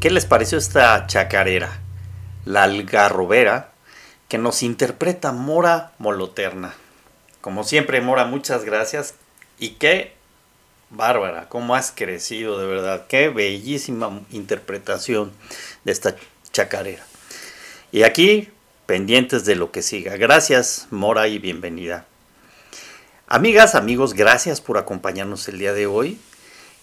¿Qué les pareció esta chacarera? La algarrobera que nos interpreta Mora Moloterna. Como siempre, Mora, muchas gracias. Y qué bárbara, cómo has crecido, de verdad. Qué bellísima interpretación de esta chacarera. Y aquí, pendientes de lo que siga. Gracias, Mora, y bienvenida. Amigas, amigos, gracias por acompañarnos el día de hoy.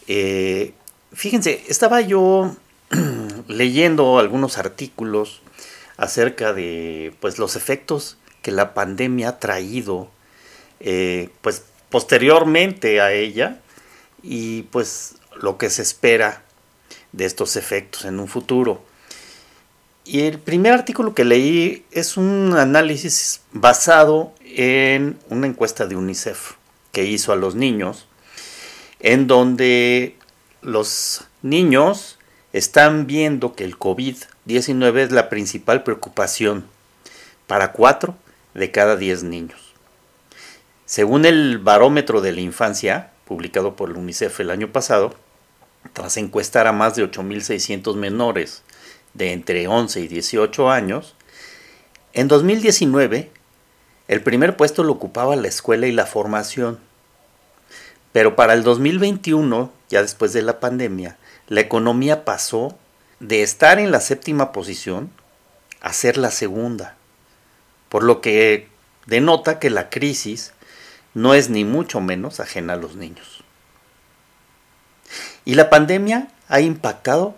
Eh, fíjense, estaba yo leyendo algunos artículos acerca de pues, los efectos que la pandemia ha traído eh, pues, posteriormente a ella y pues lo que se espera de estos efectos en un futuro. Y el primer artículo que leí es un análisis basado en una encuesta de UNICEF que hizo a los niños, en donde los niños están viendo que el COVID-19 es la principal preocupación para 4 de cada 10 niños. Según el barómetro de la infancia, publicado por el UNICEF el año pasado, tras encuestar a más de 8.600 menores de entre 11 y 18 años, en 2019 el primer puesto lo ocupaba la escuela y la formación. Pero para el 2021, ya después de la pandemia, la economía pasó de estar en la séptima posición a ser la segunda, por lo que denota que la crisis no es ni mucho menos ajena a los niños. Y la pandemia ha impactado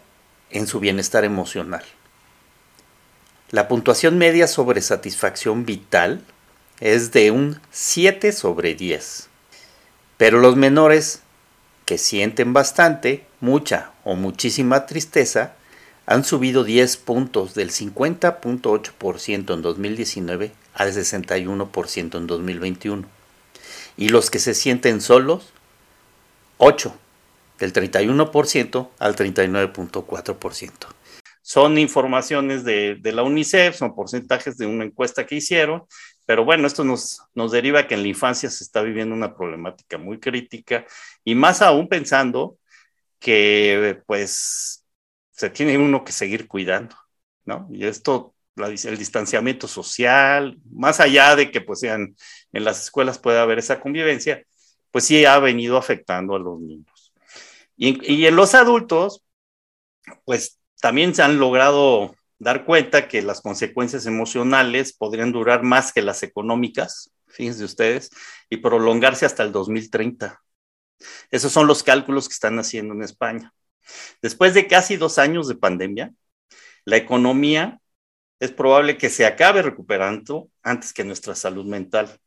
en su bienestar emocional. La puntuación media sobre satisfacción vital es de un 7 sobre 10. Pero los menores que sienten bastante, mucha o muchísima tristeza, han subido 10 puntos del 50.8% en 2019 al 61% en 2021. Y los que se sienten solos, 8 del 31% al 39.4%. Son informaciones de, de, la UNICEF, son porcentajes de una encuesta que hicieron, pero bueno, esto nos, nos deriva que en la infancia se está viviendo una problemática muy crítica y más aún pensando que pues se tiene uno que seguir cuidando, ¿no? Y esto el distanciamiento social, más allá de que pues sean en las escuelas pueda haber esa convivencia, pues sí ha venido afectando a los niños. Y, y en los adultos, pues también se han logrado dar cuenta que las consecuencias emocionales podrían durar más que las económicas, fíjense ustedes, y prolongarse hasta el 2030. Esos son los cálculos que están haciendo en España. Después de casi dos años de pandemia, la economía es probable que se acabe recuperando antes que nuestra salud mental.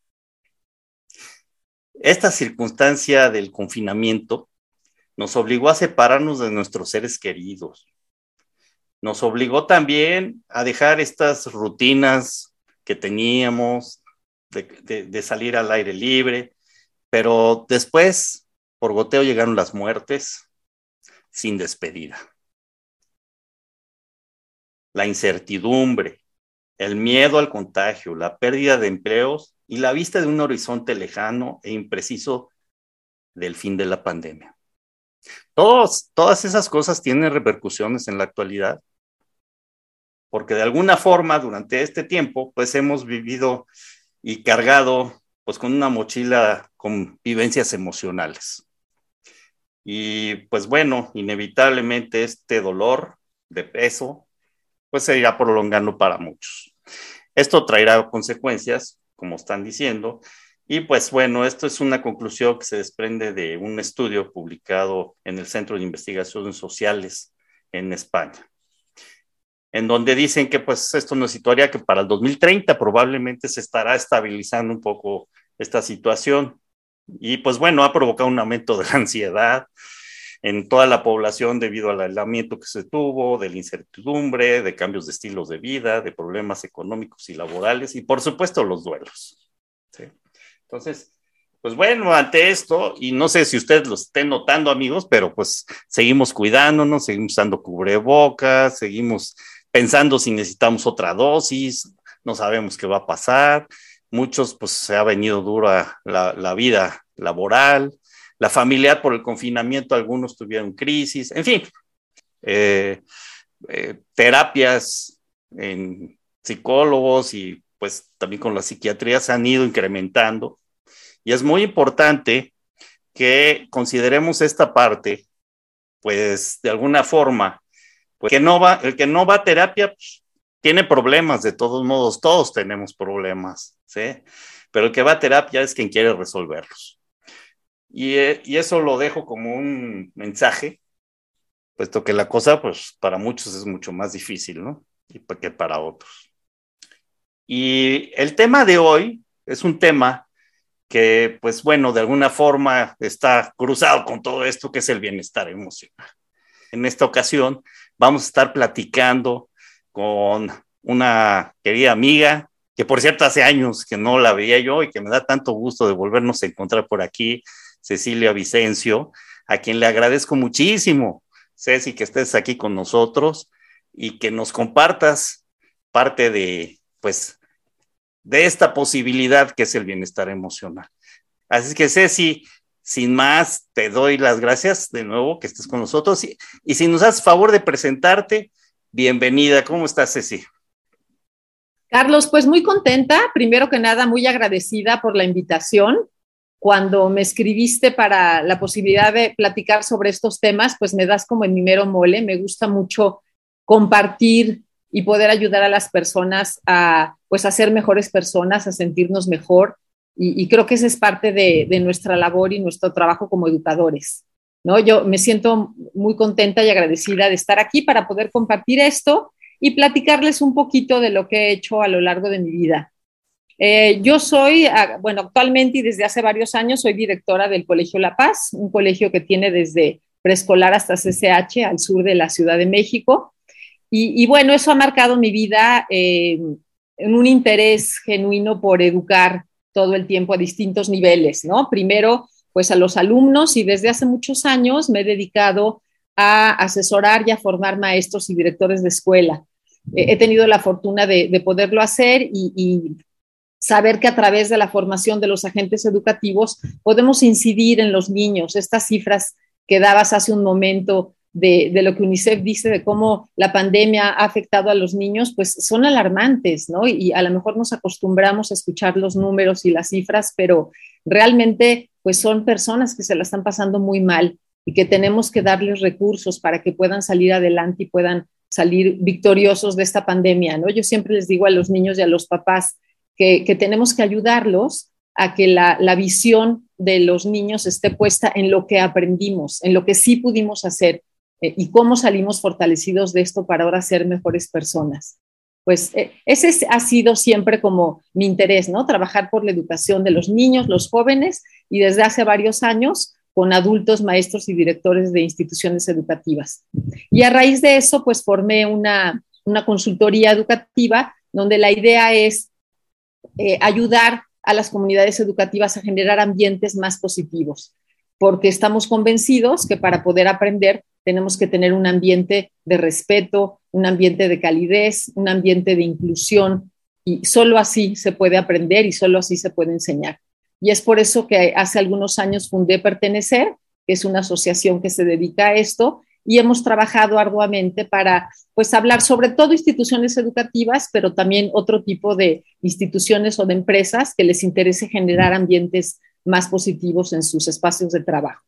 Esta circunstancia del confinamiento nos obligó a separarnos de nuestros seres queridos. Nos obligó también a dejar estas rutinas que teníamos de, salir al aire libre, pero después, por goteo, llegaron las muertes sin despedida la incertidumbre, el miedo al contagio, la pérdida de empleos y la vista de un horizonte lejano e impreciso del fin de la pandemia. Todas esas cosas tienen repercusiones en la actualidad, porque de alguna forma durante este tiempo, pues hemos vivido y cargado pues con una mochila con vivencias emocionales. Y pues bueno, inevitablemente este dolor de peso pues se irá prolongando para muchos. Esto traerá consecuencias, como están diciendo, y pues bueno, esto es una conclusión que se desprende de un estudio publicado en el Centro de Investigaciones Sociales en España, en donde dicen que pues esto nos situaría que para el 2030 probablemente se estará estabilizando un poco esta situación. Y pues bueno, ha provocado un aumento de la ansiedad, en toda la población debido al aislamiento que se tuvo, de la incertidumbre, de cambios de estilos de vida, de problemas económicos y laborales y por supuesto los duelos. Entonces, pues bueno, ante esto, y no sé si ustedes lo estén notando amigos, pero pues seguimos cuidándonos, seguimos usando cubrebocas, seguimos pensando si necesitamos otra dosis, no sabemos qué va a pasar. Muchos, pues se ha venido dura la, vida laboral, la familiar por el confinamiento, algunos tuvieron crisis, en fin, eh, eh, terapias en psicólogos y pues también con la psiquiatría se han ido incrementando. Y es muy importante que consideremos esta parte, pues de alguna forma, pues que no va, el que no va a terapia pues, tiene problemas, de todos modos, todos tenemos problemas, ¿sí? Pero el que va a terapia es quien quiere resolverlos. Eh, y, eso lo dejo como un mensaje, puesto que la cosa, pues para muchos es mucho más difícil, ¿no? Y que para otros. Y el tema de hoy es un tema que, pues bueno, de alguna forma está cruzado con todo esto que es el bienestar emocional. En esta ocasión vamos a estar platicando con una querida amiga, que por cierto hace años que no la veía yo y que me da tanto gusto de volvernos a encontrar por aquí, Cecilia Vicencio, a quien le agradezco muchísimo, Ceci, que estés aquí con nosotros y que nos compartas parte de, pues, de esta posibilidad que es el bienestar emocional. Así que, Ceci, sin más, te doy las gracias de nuevo que estés con nosotros y, y si nos haces favor de presentarte, bienvenida. ¿Cómo estás, Ceci? Carlos, pues muy contenta, primero que nada, muy agradecida por la invitación cuando me escribiste para la posibilidad de platicar sobre estos temas, pues me das como en mi mero mole. Me gusta mucho compartir y poder ayudar a las personas a, pues, a ser mejores personas, a sentirnos mejor. Y, creo que esa es parte de, nuestra labor y nuestro trabajo como educadores. ¿no? Yo me siento muy contenta y agradecida de estar aquí para poder compartir esto y platicarles un poquito de lo que he hecho a lo largo de mi vida. Eh, yo soy, ah, bueno, actualmente y desde hace varios años soy directora del Colegio La Paz, un colegio que tiene desde preescolar hasta CCH al sur de la Ciudad de México. Y, bueno, eso ha marcado mi vida eh, en un interés genuino por educar todo el tiempo a distintos niveles, ¿no? Primero, pues a los alumnos y desde hace muchos años me he dedicado a asesorar y a formar maestros y directores de escuela. he tenido la fortuna de, poderlo hacer y, saber que a través de la formación de los agentes educativos podemos incidir en los niños. Estas cifras que dabas hace un momento de, de, lo que UNICEF dice de cómo la pandemia ha afectado a los niños, pues son alarmantes, ¿no? Y a lo mejor nos acostumbramos a escuchar los números y las cifras, pero realmente pues son personas que se la están pasando muy mal y que tenemos que darles recursos para que puedan salir adelante y puedan salir victoriosos de esta pandemia, ¿no? Yo siempre les digo a los niños y a los papás que, que tenemos que ayudarlos a que la, la, visión de los niños esté puesta en lo que aprendimos, en lo que sí pudimos hacer eh, y cómo salimos fortalecidos de esto para ahora ser mejores personas. Pues eh, ese ha sido siempre como mi interés, ¿no? Trabajar por la educación de los niños, los jóvenes y desde hace varios años con adultos, maestros y directores de instituciones educativas. Y a raíz de eso, pues formé una, una consultoría educativa donde la idea es eh, ayudar a las comunidades educativas a generar ambientes más positivos, porque estamos convencidos que para poder aprender tenemos que tener un ambiente de respeto, un ambiente de calidez, un ambiente de inclusión, y solo así se puede aprender y solo así se puede enseñar. Y es por eso que hace algunos años fundé Pertenecer, que es una asociación que se dedica a esto, y hemos trabajado arduamente para pues hablar sobre todo instituciones educativas, pero también otro tipo de instituciones o de empresas que les interese generar ambientes más positivos en sus espacios de trabajo.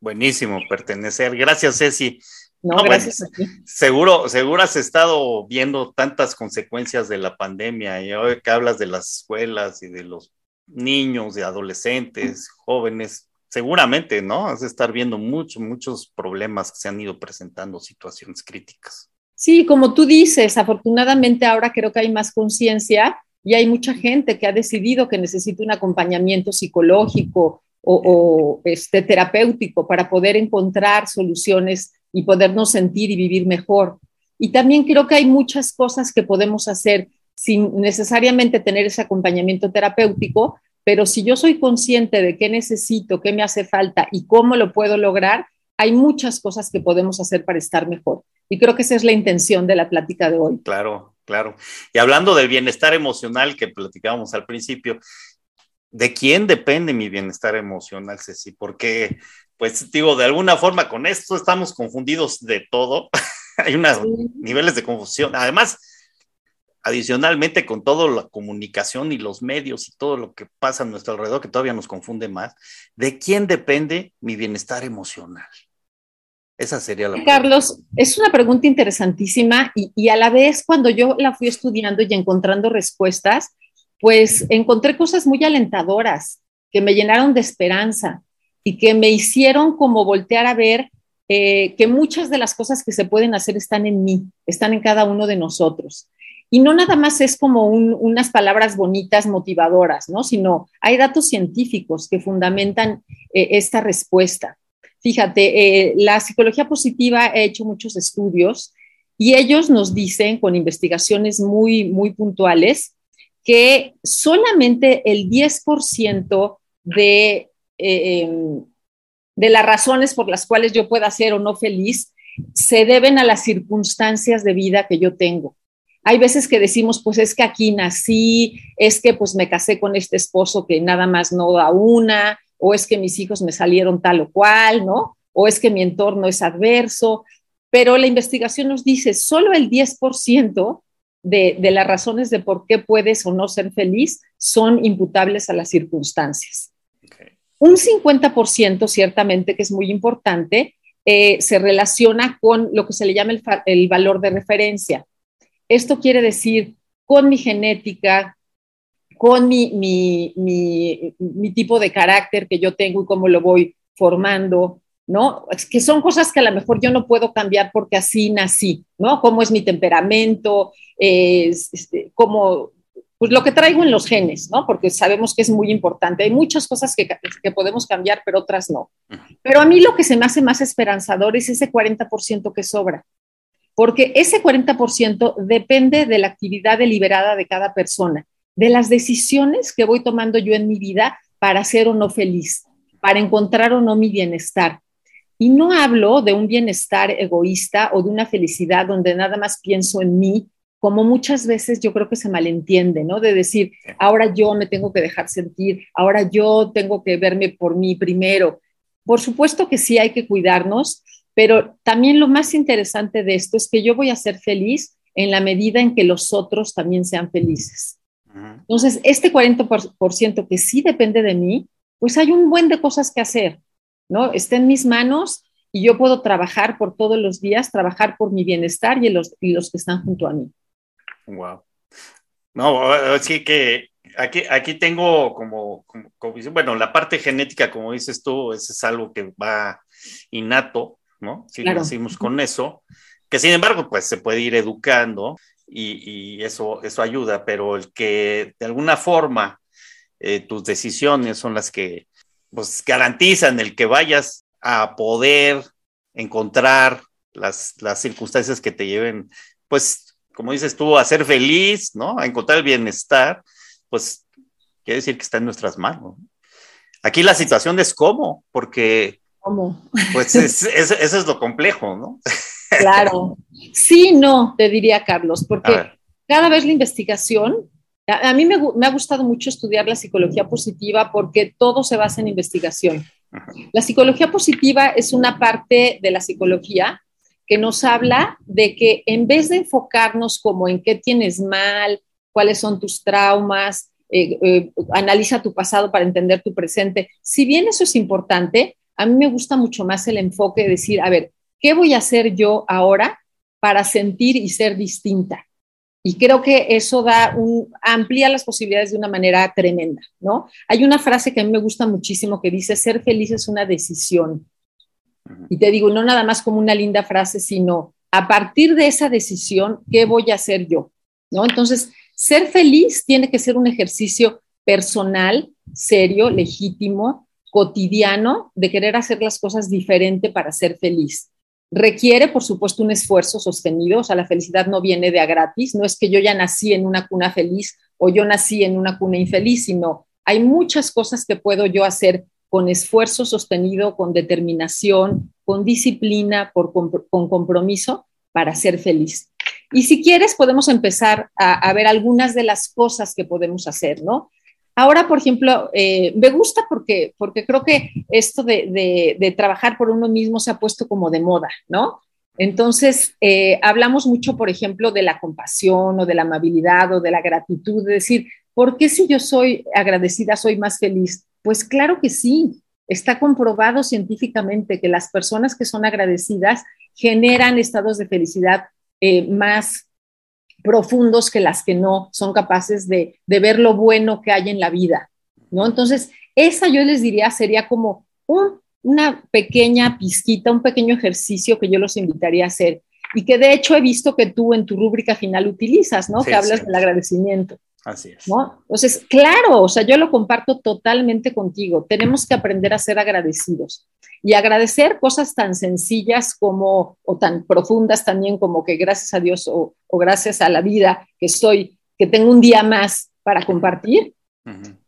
Buenísimo, pertenecer. Gracias, Ceci. No, gracias a ti. Seguro, seguro has estado viendo tantas consecuencias de la pandemia y hoy que hablas de las escuelas y de los niños, de adolescentes, jóvenes, seguramente, ¿no? Has de estar viendo muchos, muchos problemas que se han ido presentando, situaciones críticas. Sí, como tú dices, afortunadamente ahora creo que hay más conciencia y hay mucha gente que ha decidido que necesita un acompañamiento psicológico o, este, terapéutico para poder encontrar soluciones y podernos sentir y vivir mejor. Y también creo que hay muchas cosas que podemos hacer sin necesariamente tener ese acompañamiento terapéutico, pero si yo soy consciente de qué necesito, qué me hace falta y cómo lo puedo lograr, hay muchas cosas que podemos hacer para estar mejor. Y creo que esa es la intención de la plática de hoy. Claro, claro. Y hablando del bienestar emocional que platicábamos al principio, ¿de quién depende mi bienestar emocional, Ceci? Porque, pues digo, de alguna forma con esto estamos confundidos de todo. hay unos niveles de confusión. Además, adicionalmente con toda la comunicación y los medios y todo lo que pasa a nuestro alrededor, que todavía nos confunde más, ¿de quién depende mi bienestar emocional? Esa sería la Carlos, es una pregunta interesantísima y, y, a la vez cuando yo la fui estudiando y encontrando respuestas, pues encontré cosas muy alentadoras que me llenaron de esperanza y que me hicieron como voltear a ver eh, que muchas de las cosas que se pueden hacer están en mí, están en cada uno de nosotros. Y no nada más es como unas palabras bonitas, motivadoras, ¿no? Sino hay datos científicos que fundamentan eh, esta respuesta. Fíjate, eh, la psicología positiva ha hecho muchos estudios y ellos nos dicen con investigaciones muy, muy puntuales que solamente el 10% de, eh, em, de las razones por las cuales yo pueda ser o no feliz se deben a las circunstancias de vida que yo tengo. Hay veces que decimos, pues es que aquí nací, es que pues me casé con este esposo que nada más no da una, o es que mis hijos me salieron tal o cual, ¿no? O es que mi entorno es adverso, pero la investigación nos dice solo el 10% de, de las razones de por qué puedes o no ser feliz son imputables a las circunstancias. Un 50% ciertamente, que es muy importante, eh, se relaciona con lo que se le llama el, el valor de referencia. Esto quiere decir con mi genética, con mi, mi, mi, tipo de carácter que yo tengo y cómo lo voy formando, ¿no? Que son cosas que a lo mejor yo no puedo cambiar porque así nací, ¿no? Cómo es mi temperamento, es, este, cómo, pues lo que traigo en los genes, ¿no? Porque sabemos que es muy importante. Hay muchas cosas que, que podemos cambiar, pero otras no. Pero a mí lo que se me hace más esperanzador es ese 40% que sobra porque ese 40% depende de la actividad deliberada de cada persona, de las decisiones que voy tomando yo en mi vida para ser o no feliz, para encontrar o no mi bienestar. Y no hablo de un bienestar egoísta o de una felicidad donde nada más pienso en mí, como muchas veces yo creo que se malentiende, ¿no? De decir, ahora yo me tengo que dejar sentir, ahora yo tengo que verme por mí primero. Por supuesto que sí hay que cuidarnos, Pero también lo más interesante de esto es que yo voy a ser feliz en la medida en que los otros también sean felices. Entonces, este 40% que sí depende de mí, pues hay un buen de cosas que hacer, ¿no? Está en mis manos y yo puedo trabajar por todos los días, trabajar por mi bienestar y los, y los que están junto a mí. Wow. No, así que aquí, aquí tengo como, bueno, la parte genética, como dices tú, eso es algo que va innato, ¿no? Si lo nacimos con eso, que sin embargo, pues se puede ir educando y, eso, eso ayuda, pero el que de alguna forma eh, tus decisiones son las que pues, garantizan el que vayas a poder encontrar las, las circunstancias que te lleven, pues, como dices tú, a ser feliz, ¿no? A encontrar el bienestar, pues quiere decir que está en nuestras manos. Aquí la situación es cómo, porque... ¿Cómo? Pues eso es lo complejo, ¿no? Claro. Sí, no, te diría Carlos, porque cada vez la investigación, a, mí me, ha gustado mucho estudiar la psicología positiva porque todo se basa en investigación. La psicología positiva es una parte de la psicología que nos habla de que en vez de enfocarnos como en qué tienes mal, cuáles son tus traumas, eh, eh, analiza tu pasado para entender tu presente, si bien eso es importante, a mí me gusta mucho más el enfoque de decir, a ver, ¿qué voy a hacer yo ahora para sentir y ser distinta? Y creo que eso da un, amplía las posibilidades de una manera tremenda, ¿no? Hay una frase que a mí me gusta muchísimo que dice, ser feliz es una decisión. Y te digo, no nada más como una linda frase, sino a partir de esa decisión, ¿qué voy a hacer yo? ¿No? Entonces, ser feliz tiene que ser un ejercicio personal, serio, legítimo, cotidiano, de querer hacer las cosas diferente para ser feliz. Requiere, por supuesto, un esfuerzo sostenido, o sea, la felicidad no viene de a gratis, no es que yo ya nací en una cuna feliz o yo nací en una cuna infeliz, sino hay muchas cosas que puedo yo hacer con esfuerzo sostenido, con determinación, con disciplina, con compromiso para ser feliz. Y si quieres, podemos empezar a, a, ver algunas de las cosas que podemos hacer, ¿no? Ahora, por ejemplo, eh, me gusta porque, porque creo que esto de, trabajar por uno mismo se ha puesto como de moda, ¿no? Entonces, eh, hablamos mucho, por ejemplo, de la compasión o de la amabilidad o de la gratitud, de decir, ¿por qué si yo soy agradecida soy más feliz? Pues claro que sí, está comprobado científicamente que las personas que son agradecidas generan estados de felicidad eh, más profundos que las que no son capaces de, ver lo bueno que hay en la vida, ¿no? Entonces, esa yo les diría sería como una pequeña pizquita, un pequeño ejercicio que yo los invitaría a hacer y que de hecho he visto que tú en tu rúbrica final utilizas, ¿no? que hablas del agradecimiento. Así es. ¿no? Entonces, claro, o sea, yo lo comparto totalmente contigo. Tenemos que aprender a ser agradecidos y agradecer cosas tan sencillas como, o tan profundas también como que gracias a Dios o, gracias a la vida que estoy, que tengo un día más para compartir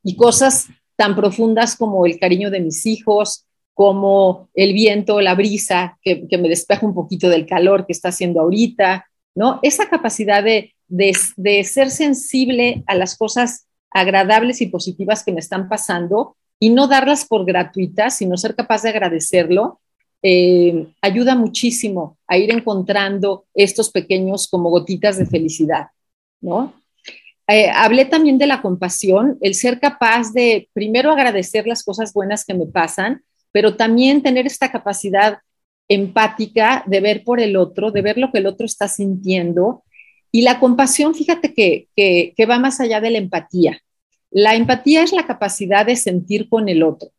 y cosas tan profundas como el cariño de mis hijos, como el viento, la brisa que, que me despeja un poquito del calor que está haciendo ahorita, ¿no? Esa capacidad de, de, ser sensible a las cosas agradables y positivas que me están pasando y no darlas por gratuitas, sino ser capaz de agradecerlo, eh, ayuda muchísimo a ir encontrando estos pequeños como gotitas de felicidad, ¿no? Eh, hablé también de la compasión, el ser capaz de primero agradecer las cosas buenas que me pasan, pero también tener esta capacidad empática de ver por el otro, de ver lo que el otro está sintiendo y la compasión, fíjate que, que, va más allá de la empatía. La empatía es la capacidad de sentir con el otro,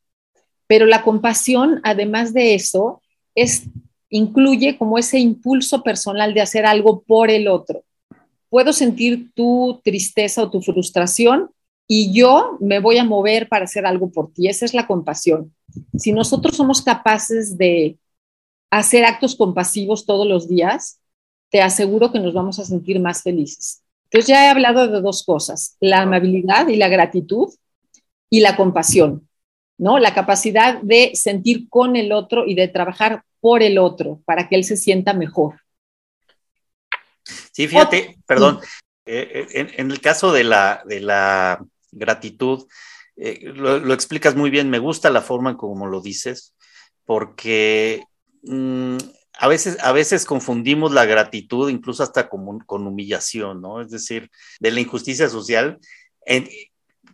pero la compasión, además de eso, es, incluye como ese impulso personal de hacer algo por el otro. Puedo sentir tu tristeza o tu frustración y yo me voy a mover para hacer algo por ti. Esa es la compasión. Si nosotros somos capaces de hacer actos compasivos todos los días, te aseguro que nos vamos a sentir más felices. Entonces ya he hablado de dos cosas, la amabilidad y la gratitud y la compasión, ¿no? La capacidad de sentir con el otro y de trabajar por el otro para que él se sienta mejor. Sí, fíjate, perdón, eh, eh, en, el caso de la, de la gratitud, eh, lo, explicas muy bien, me gusta la forma en como lo dices, porque mm, a veces, a veces confundimos la gratitud incluso hasta con, con humillación, ¿no? Es decir, de la injusticia social, en,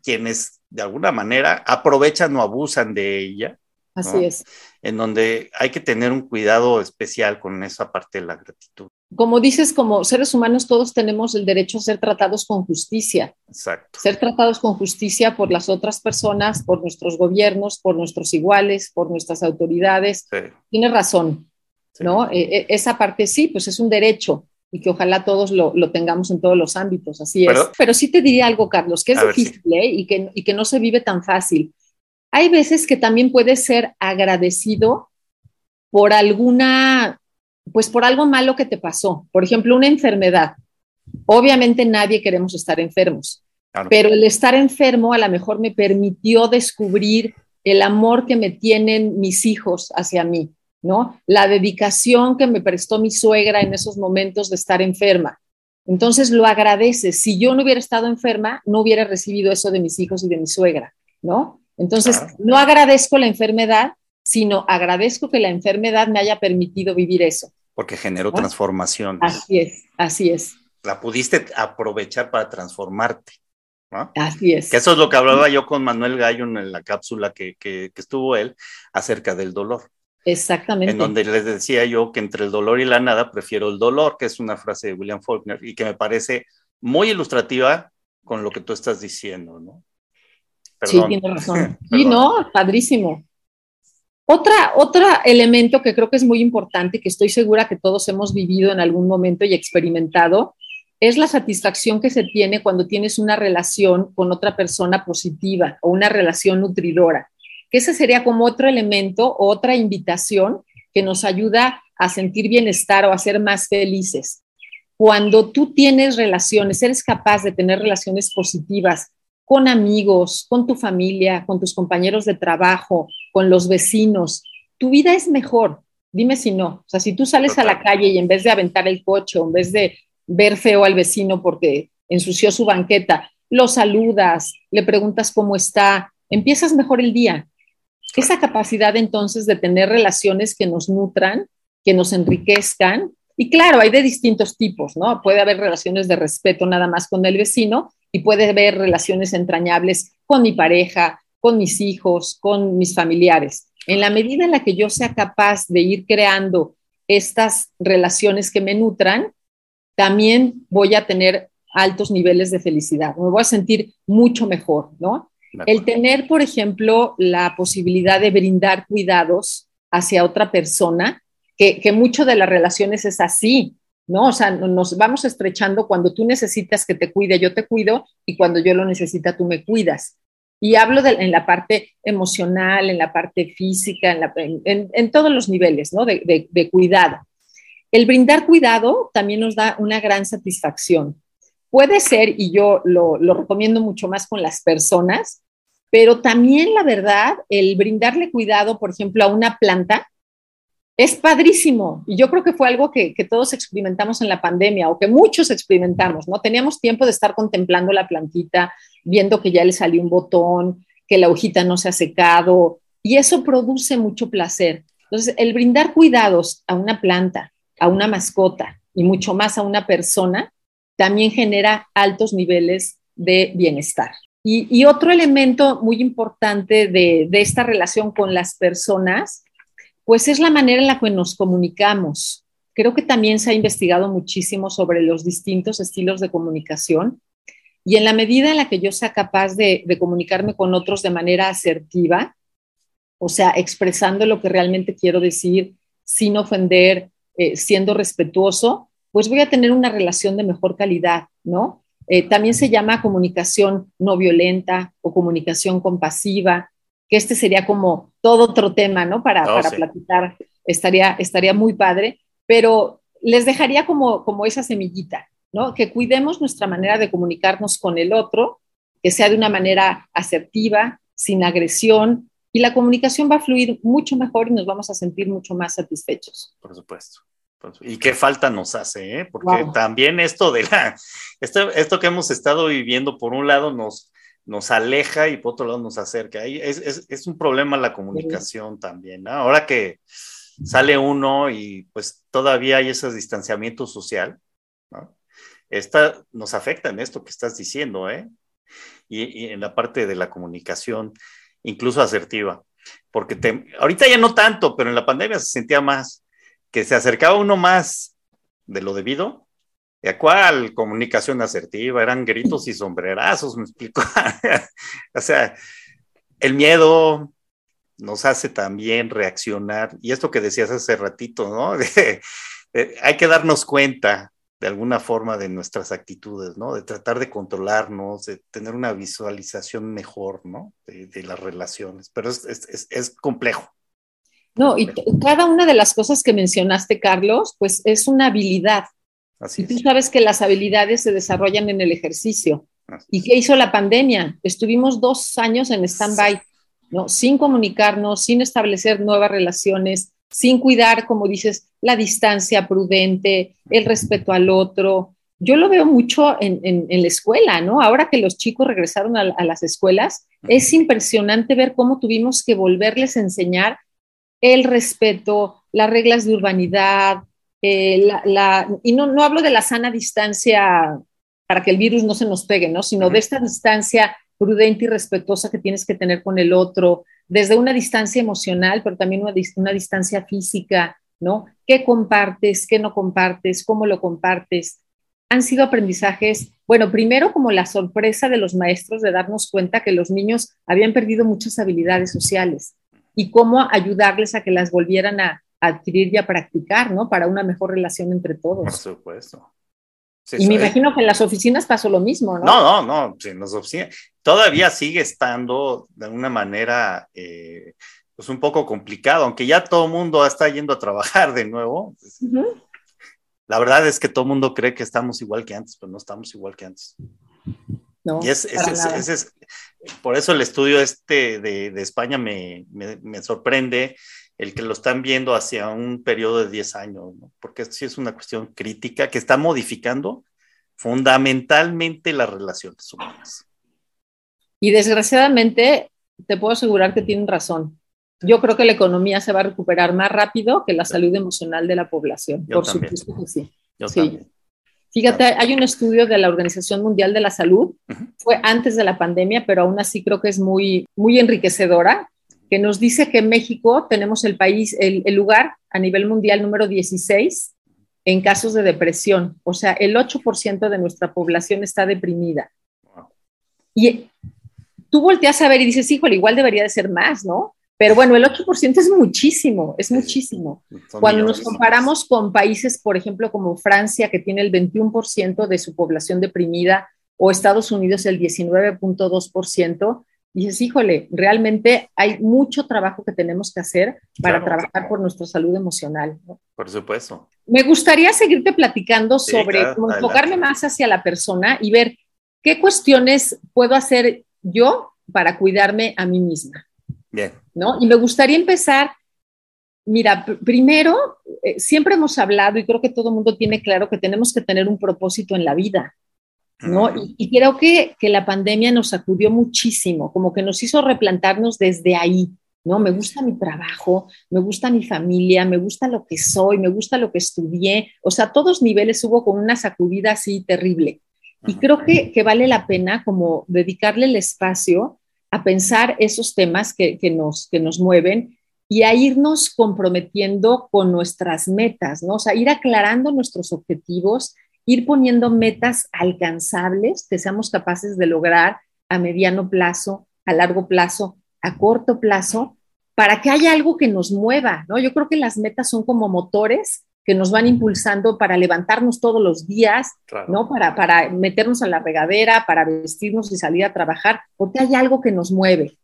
quienes de alguna manera aprovechan o abusan de ella. Así es. En donde hay que tener un cuidado especial con esa parte de la gratitud. Como dices, como seres humanos todos tenemos el derecho a ser tratados con justicia. Exacto. Ser tratados con justicia por las otras personas, por nuestros gobiernos, por nuestros iguales, por nuestras autoridades. Sí. Tienes razón. ¿No? E, e, esa parte sí, pues es un derecho y que ojalá todos lo, lo tengamos en todos los ámbitos, así es. Pero, sí te diría algo, Carlos, que es difícil ¿eh? y, que, y que no se vive tan fácil. Hay veces que también puedes ser agradecido por alguna, pues por algo malo que te pasó. Por ejemplo, una enfermedad. Obviamente nadie queremos estar enfermos, pero el estar enfermo a lo mejor me permitió descubrir el amor que me tienen mis hijos hacia mí ¿no? La dedicación que me prestó mi suegra en esos momentos de estar enferma. Entonces lo agradece. Si yo no hubiera estado enferma, no hubiera recibido eso de mis hijos y de mi suegra, ¿no? Entonces, no agradezco la enfermedad, sino agradezco que la enfermedad me haya permitido vivir eso. Porque generó transformación. Así es, así es. La pudiste aprovechar para transformarte. ¿no? Así es. Que eso es lo que hablaba yo con Manuel Gallo en la cápsula que, que estuvo él acerca del dolor. Exactamente. En donde les decía yo que entre el dolor y la nada prefiero el dolor, que es una frase de William Faulkner y que me parece muy ilustrativa con lo que tú estás diciendo, ¿no? Sí, tiene razón. Y no, padrísimo. Otra, otro elemento que creo que es muy importante, que estoy segura que todos hemos vivido en algún momento y experimentado, es la satisfacción que se tiene cuando tienes una relación con otra persona positiva o una relación nutridora que ese sería como otro elemento, otra invitación que nos ayuda a sentir bienestar o a ser más felices. Cuando tú tienes relaciones, eres capaz de tener relaciones positivas con amigos, con tu familia, con tus compañeros de trabajo, con los vecinos, tu vida es mejor. Dime si no. O sea, si tú sales a la calle y en vez de aventar el coche o en vez de ver feo al vecino porque ensució su banqueta, lo saludas, le preguntas cómo está, empiezas mejor el día esa capacidad entonces de tener relaciones que nos nutran, que nos enriquezcan. Y claro, hay de distintos tipos, ¿no? Puede haber relaciones de respeto nada más con el vecino y puede haber relaciones entrañables con mi pareja, con mis hijos, con mis familiares. En la medida en la que yo sea capaz de ir creando estas relaciones que me nutran, también voy a tener altos niveles de felicidad, me voy a sentir mucho mejor, ¿no? El tener, por ejemplo, la posibilidad de brindar cuidados hacia otra persona, que, que mucho de las relaciones es así, ¿no? O sea, nos vamos estrechando cuando tú necesitas que te cuide, yo te cuido, y cuando yo lo necesita, tú me cuidas. Y hablo de, en la parte emocional, en la parte física, en, en, todos los niveles, ¿no? De, de, cuidado. El brindar cuidado también nos da una gran satisfacción. Puede ser, y yo lo, recomiendo mucho más con las personas, pero también la verdad, el brindarle cuidado, por ejemplo, a una planta, es padrísimo. Y yo creo que fue algo que, todos experimentamos en la pandemia o que muchos experimentamos, ¿no? Teníamos tiempo de estar contemplando la plantita, viendo que ya le salió un botón, que la hojita no se ha secado, y eso produce mucho placer. Entonces, el brindar cuidados a una planta, a una mascota y mucho más a una persona, también genera altos niveles de bienestar. Y, otro elemento muy importante de, esta relación con las personas, pues es la manera en la que nos comunicamos. Creo que también se ha investigado muchísimo sobre los distintos estilos de comunicación y en la medida en la que yo sea capaz de, comunicarme con otros de manera asertiva, o sea, expresando lo que realmente quiero decir sin ofender, eh, siendo respetuoso, pues voy a tener una relación de mejor calidad, ¿no? Eh, también se llama comunicación no violenta o comunicación compasiva, que este sería como todo otro tema, ¿no? Para, oh, para platicar, estaría, estaría muy padre, pero les dejaría como, como esa semillita, ¿no? Que cuidemos nuestra manera de comunicarnos con el otro, que sea de una manera asertiva, sin agresión, y la comunicación va a fluir mucho mejor y nos vamos a sentir mucho más satisfechos. Por supuesto. Y qué falta nos hace, ¿eh? Porque también esto de la, esto, esto que hemos estado viviendo, por un lado nos, nos aleja y por otro lado nos acerca. Es, es, es un problema la comunicación también, ¿no? Ahora que sale uno y pues todavía hay ese distanciamiento social, ¿no? Esta nos afecta en esto que estás diciendo, ¿eh? Y, en la parte de la comunicación, incluso asertiva, porque te, ahorita ya no tanto, pero en la pandemia se sentía más, que se acercaba uno más de lo debido. ¿Y cuál comunicación asertiva? Eran gritos y sombrerazos, me explico. o sea, el miedo, nos hace también reaccionar. Y esto que decías hace ratito, ¿no? hay que darnos cuenta de alguna forma de nuestras actitudes, ¿no? De tratar de controlarnos, de tener una visualización mejor, ¿no? De, las relaciones. Pero es complejo. No, y cada una de las cosas que mencionaste, Carlos, pues es una habilidad. Así y tú sabes que las habilidades se desarrollan en el ejercicio. ¿Y qué hizo la pandemia? Estuvimos dos años en stand-by. ¿no? Sin comunicarnos, sin establecer nuevas relaciones, sin cuidar, como dices, la distancia prudente, el respeto al otro. Yo lo veo mucho en, la escuela, ¿no? Ahora que los chicos regresaron a, las escuelas, es impresionante ver cómo tuvimos que volverles a enseñar el respeto, las reglas de urbanidad, eh, y no, no hablo de la sana distancia para que el virus no se nos pegue, ¿no? Sino de esta distancia prudente y respetuosa que tienes que tener con el otro, desde una distancia emocional, pero también una, una distancia física, ¿no? ¿Qué compartes? ¿Qué no compartes? ¿Cómo lo compartes? Han sido aprendizajes, bueno, primero como la sorpresa de los maestros de darnos cuenta que los niños habían perdido muchas habilidades sociales y cómo ayudarles a que las volvieran a, adquirir y a practicar, ¿no? Para una mejor relación entre todos. Por supuesto. y me imagino que en las oficinas pasó lo mismo, ¿no? No, no, no, en las oficinas todavía sigue estando de una manera eh, pues un poco complicado, aunque ya todo el mundo está yendo a trabajar de nuevo. La verdad es que todo el mundo cree que estamos igual que antes, pero no estamos igual que antes. No, y es, es, por eso el estudio este de, España me, me, sorprende el que lo están viendo hacia un periodo de 10 años, ¿no? porque sí es una cuestión crítica que está modificando fundamentalmente las relaciones humanas. Y desgraciadamente, te puedo asegurar que tienen razón. Yo creo que la economía se va a recuperar más rápido que la salud emocional de la población. Por supuesto que sí. sí. Fíjate, hay un estudio de la Organización Mundial de la Salud, fue antes de la pandemia, pero aún así creo que es muy, muy enriquecedora, que nos dice que en México tenemos el país, el, el lugar a nivel mundial número 16 en casos de depresión. O sea, el 8% de nuestra población está deprimida. Y tú volteas a ver y dices, híjole, igual debería de ser más, ¿no? Pero bueno, el 8% es muchísimo, es muchísimo. Cuando nos comparamos con países, por ejemplo, como Francia, que tiene el 21% de su población deprimida, o Estados Unidos el 19.2%, dices, híjole, realmente hay mucho trabajo que tenemos que hacer para trabajar por nuestra salud emocional. Por supuesto. Me gustaría seguirte platicando sobre enfocarme más hacia la persona y ver qué cuestiones puedo hacer yo para cuidarme a mí misma. Bien. ¿No? Y me gustaría empezar, mira, primero, eh, siempre hemos hablado y creo que todo el mundo tiene claro que tenemos que tener un propósito en la vida, ¿no? y, creo que, que la pandemia nos sacudió muchísimo, como que nos hizo replantarnos desde ahí, ¿no? Me gusta mi trabajo, me gusta mi familia, me gusta lo que soy, me gusta lo que estudié, o sea, a todos niveles hubo con una sacudida así terrible. Y creo que, que, vale la pena como dedicarle el espacio a pensar esos temas que, que, nos, que nos mueven y a irnos comprometiendo con nuestras metas, ¿no? O sea, ir aclarando nuestros objetivos, ir poniendo metas alcanzables que seamos capaces de lograr a mediano plazo, a largo plazo, a corto plazo, para que haya algo que nos mueva, ¿no? Yo creo que las metas son como motores que nos van impulsando para levantarnos todos los días, ¿no? Para, para meternos a la regadera, para vestirnos y salir a trabajar, porque hay algo que nos mueve.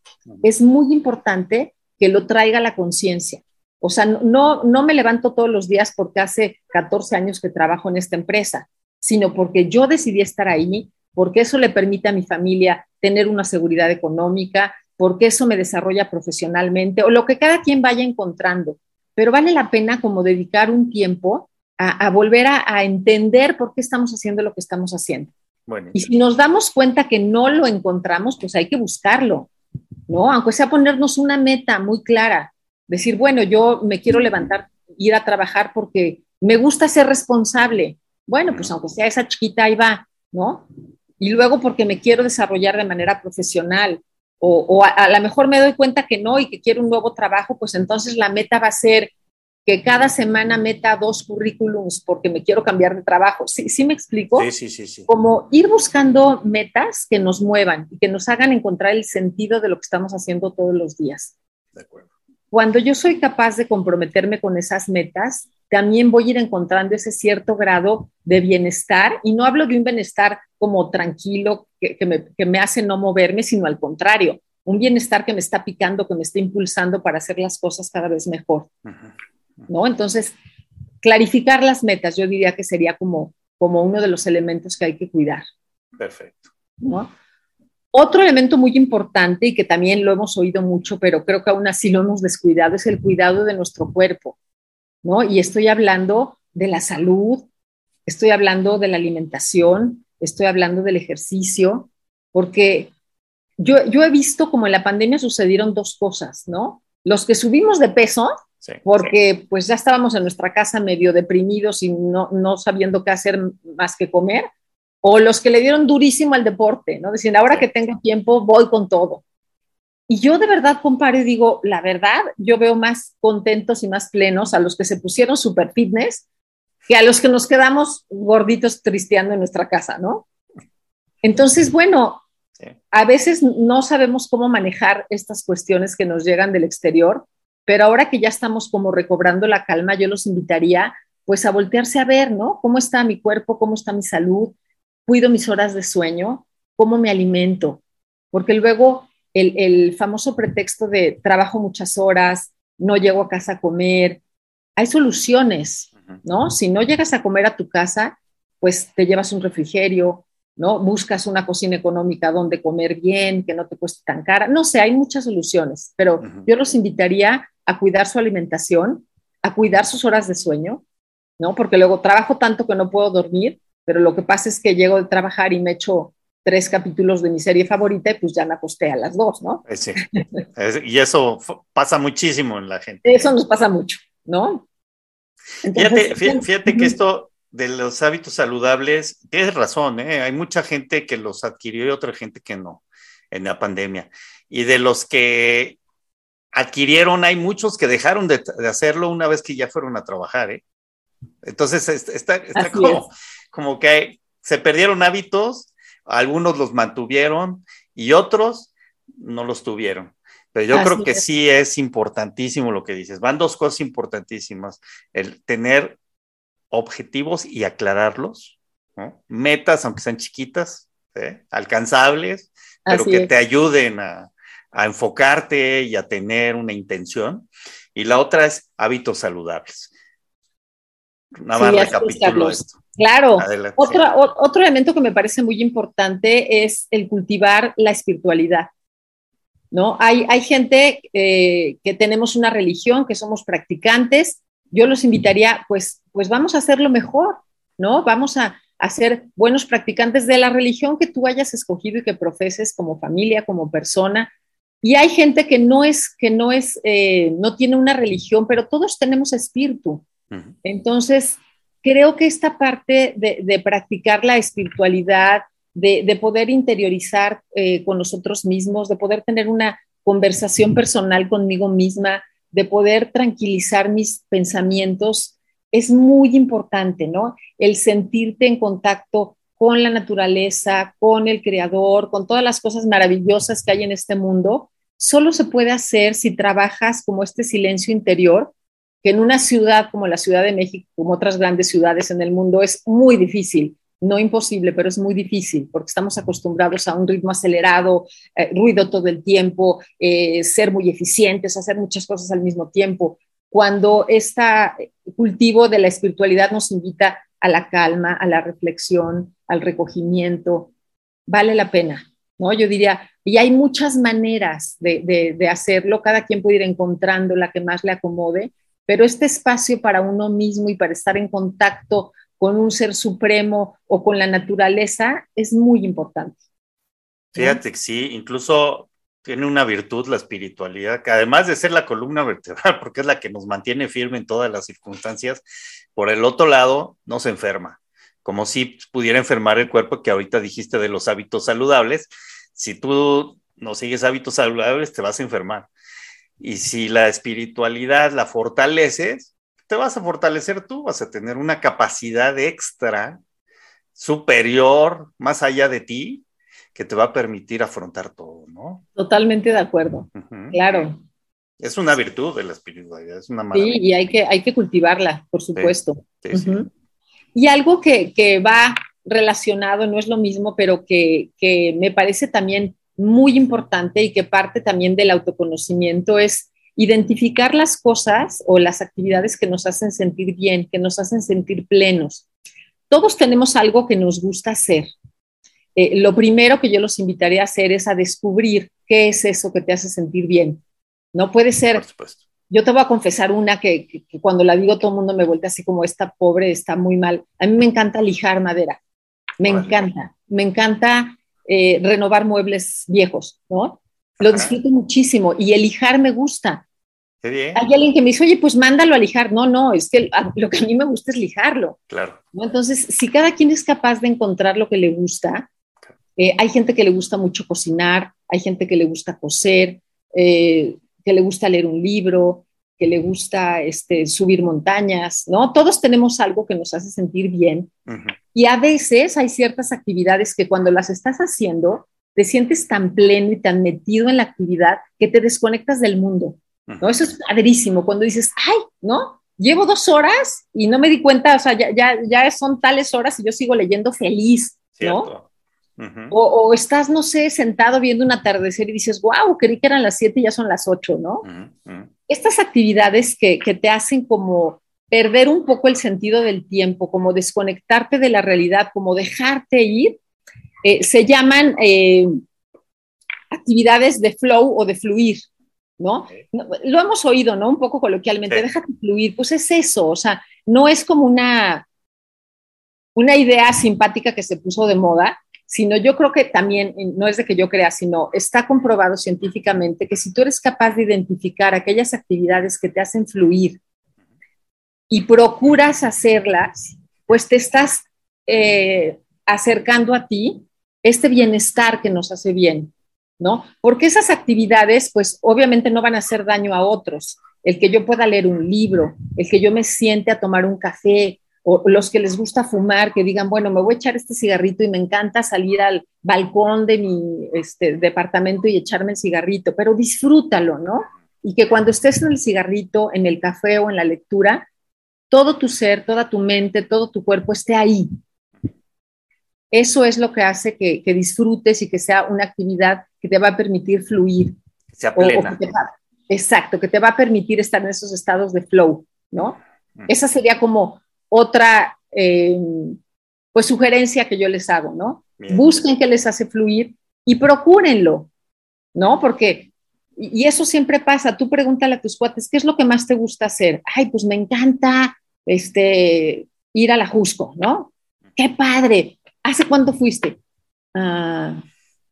Es muy importante que lo traiga la conciencia. O sea, no, no me levanto todos los días porque hace 14 años que trabajo en esta empresa, sino porque yo decidí estar ahí, porque eso le permite a mi familia tener una seguridad económica, porque eso me desarrolla profesionalmente, o lo que cada quien vaya encontrando pero vale la pena como dedicar un tiempo a, volver a, entender por qué estamos haciendo lo que estamos haciendo. Y si nos damos cuenta que no lo encontramos, pues hay que buscarlo, ¿no? Aunque sea ponernos una meta muy clara. Decir, bueno, yo me quiero levantar, ir a trabajar porque me gusta ser responsable. Bueno, pues aunque sea esa chiquita, ahí va, ¿no? Y luego porque me quiero desarrollar de manera profesional o, a, a lo mejor me doy cuenta que no y que quiero un nuevo trabajo, pues entonces la meta va a ser que cada semana meta dos currículums porque me quiero cambiar de trabajo. ¿Sí, sí me explico? Sí, sí, sí, sí. Como ir buscando metas que nos muevan y que nos hagan encontrar el sentido de lo que estamos haciendo todos los días. De acuerdo. Cuando yo soy capaz de comprometerme con esas metas, también voy a ir encontrando ese cierto grado de bienestar. Y no hablo de un bienestar como tranquilo que, que, me, que me hace no moverme, sino al contrario, un bienestar que me está picando, que me está impulsando para hacer las cosas cada vez mejor. ¿no? Entonces, clarificar las metas, yo diría que sería como, como uno de los elementos que hay que cuidar. Perfecto. ¿no? Otro elemento muy importante y que también lo hemos oído mucho, pero creo que aún así lo hemos descuidado, es el cuidado de nuestro cuerpo, ¿no? Y estoy hablando de la salud, estoy hablando de la alimentación, estoy hablando del ejercicio, porque yo, yo he visto como en la pandemia sucedieron dos cosas, ¿no? Los que subimos de peso, Sí, porque sí. pues ya estábamos en nuestra casa medio deprimidos y no, no, sabiendo qué hacer más que comer, o los que le dieron durísimo al deporte, ¿no? Diciendo, ahora que tengo tiempo, voy con todo. Y yo de verdad comparo y digo, la verdad, yo veo más contentos y más plenos a los que se pusieron super fitness que a los que nos quedamos gorditos tristeando en nuestra casa, ¿no? Entonces, bueno, a veces no sabemos cómo manejar estas cuestiones que nos llegan del exterior pero ahora que ya estamos como recobrando la calma, yo los invitaría pues a voltearse a ver, ¿no? ¿Cómo está mi cuerpo? ¿Cómo está mi salud? ¿Cuido mis horas de sueño? ¿Cómo me alimento? Porque luego el, el famoso pretexto de trabajo muchas horas, no llego a casa a comer, hay soluciones, ¿no? Si no llegas a comer a tu casa, pues te llevas un refrigerio, ¿no? Buscas una cocina económica donde comer bien, que no te cueste tan cara. No sé, hay muchas soluciones, pero uh -huh. yo los invitaría a cuidar su alimentación, a cuidar sus horas de sueño, ¿no? Porque luego trabajo tanto que no puedo dormir, pero lo que pasa es que llego de trabajar y me echo tres capítulos de mi serie favorita y pues ya me acosté a las dos, ¿no? Sí. y eso pasa muchísimo en la gente. Eso nos pasa mucho, ¿no? Entonces, fíjate, fíjate que esto de los hábitos saludables, tienes razón, ¿eh? hay mucha gente que los adquirió y otra gente que no en la pandemia. Y de los que adquirieron, hay muchos que dejaron de, de hacerlo una vez que ya fueron a trabajar. ¿eh? Entonces, está, está como, como, que se perdieron hábitos, algunos los mantuvieron y otros no los tuvieron. Pero yo Así creo que es. sí es importantísimo lo que dices. Van dos cosas importantísimas. El tener objetivos y aclararlos, ¿no? metas, aunque sean chiquitas, ¿eh? alcanzables, pero Así que es. te ayuden a, a, enfocarte y a tener una intención. Y la otra es hábitos saludables. Nada más sí, recapitulo esto. Claro, otro, otro elemento que me parece muy importante es el cultivar la espiritualidad. ¿no? Hay, hay gente eh, que tenemos una religión, que somos practicantes, yo los invitaría, pues, pues vamos a hacerlo mejor, ¿no? Vamos a, a ser buenos practicantes de la religión que tú hayas escogido y que profeses como familia, como persona. Y hay gente que no es, que no es, eh, no tiene una religión, pero todos tenemos espíritu. Entonces, creo que esta parte de, practicar la espiritualidad, de, de poder interiorizar eh, con nosotros mismos, de poder tener una conversación personal conmigo misma, de poder tranquilizar mis pensamientos, es muy importante, ¿no? El sentirte en contacto con la naturaleza, con el creador, con todas las cosas maravillosas que hay en este mundo, solo se puede hacer si trabajas como este silencio interior, que en una ciudad como la Ciudad de México, como otras grandes ciudades en el mundo, es muy difícil no imposible, pero es muy difícil porque estamos acostumbrados a un ritmo acelerado, eh, ruido todo el tiempo, eh, ser muy eficientes, hacer muchas cosas al mismo tiempo. Cuando este cultivo de la espiritualidad nos invita a la calma, a la reflexión, al recogimiento, vale la pena, ¿no? Yo diría, y hay muchas maneras de, de, de hacerlo, cada quien puede ir encontrando la que más le acomode, pero este espacio para uno mismo y para estar en contacto con un ser supremo o con la naturaleza es muy importante. Fíjate que sí, incluso tiene una virtud, la espiritualidad, que además de ser la columna vertebral, porque es la que nos mantiene firme en todas las circunstancias, por el otro lado, no se enferma, como si pudiera enfermar el cuerpo que ahorita dijiste de los hábitos saludables. Si tú no sigues hábitos saludables, te vas a enfermar. Y si la espiritualidad la fortaleces, te vas a fortalecer tú, vas a tener una capacidad extra, superior, más allá de ti, que te va a permitir afrontar todo, ¿no? Totalmente de acuerdo, claro. Es una virtud de la espiritualidad, es una maravilla. Sí, y hay que, hay que cultivarla, por supuesto. Y algo que, que, va relacionado, no es lo mismo, pero que, que me parece también muy importante y que parte también del autoconocimiento es identificar las cosas o las actividades que nos hacen sentir bien, que nos hacen sentir plenos. Todos tenemos algo que nos gusta hacer, eh, lo primero que yo los invitaría a hacer es a descubrir qué es eso que te hace sentir bien. No puede ser. Yo te voy a confesar una que, cuando la digo todo el mundo me vuelve así como esta pobre está muy mal. A mí me encanta lijar madera. Me encanta. Me encanta eh, renovar muebles viejos, ¿no? Lo disfruto muchísimo y el lijar me gusta. Hay alguien que me dice, oye, pues mándalo a lijar. No, no, es que lo que a mí me gusta es lijarlo. Claro. Entonces, si cada quien es capaz de encontrar lo que le gusta, eh, hay gente que le gusta mucho cocinar, hay gente que le gusta coser, eh, que le gusta leer un libro, que le gusta este, subir montañas, ¿no? Todos tenemos algo que nos hace sentir bien. Y a veces hay ciertas actividades que cuando las estás haciendo, te sientes tan pleno y tan metido en la actividad que te desconectas del mundo, ¿no? Eso es padrísimo cuando dices, ay, ¿no? Llevo dos horas y no me di cuenta, o sea, ya, ya, ya son tales horas y yo sigo leyendo feliz, ¿no? o, estás, no sé, sentado viendo un atardecer y dices, wow, creí que eran las 7 y ya son las 8, ¿no? Estas actividades que, te hacen como perder un poco el sentido del tiempo, como desconectarte de la realidad, como dejarte ir, eh, se llaman eh, actividades de flow o de fluir, ¿no? Lo hemos oído, ¿no? Un poco coloquialmente, déjate fluir, pues es eso, o sea, no es como una, una idea simpática que se puso de moda, sino yo creo que también, no es de que yo crea, sino está comprobado científicamente que si tú eres capaz de identificar aquellas actividades que te hacen fluir y procuras hacerlas, pues te estás eh, acercando a ti este bienestar que nos hace bien, ¿no? Porque esas actividades, pues obviamente no van a hacer daño a otros. El que yo pueda leer un libro, el que yo me siente a tomar un café, o los que les gusta fumar, que digan, bueno, me voy a echar este cigarrito y me encanta salir al balcón de mi este, departamento y echarme el cigarrito, pero disfrútalo, ¿no? Y que cuando estés en el cigarrito, en el café o en la lectura, todo tu ser, toda tu mente, todo tu cuerpo esté ahí. Eso es lo que hace que, disfrutes y que sea una actividad que te va a permitir fluir. Sea plena. exacto, que te va a permitir estar en esos estados de flow, ¿no? Mm. Esa sería como otra eh, pues sugerencia que yo les hago, ¿no? Busquen qué les hace fluir y procúrenlo, ¿no? Porque, y eso siempre pasa, tú pregúntale a tus cuates, ¿qué es lo que más te gusta hacer? Ay, pues me encanta este, ir a la Jusco, ¿no? ¡Qué padre! ¿Hace cuánto fuiste? Ah,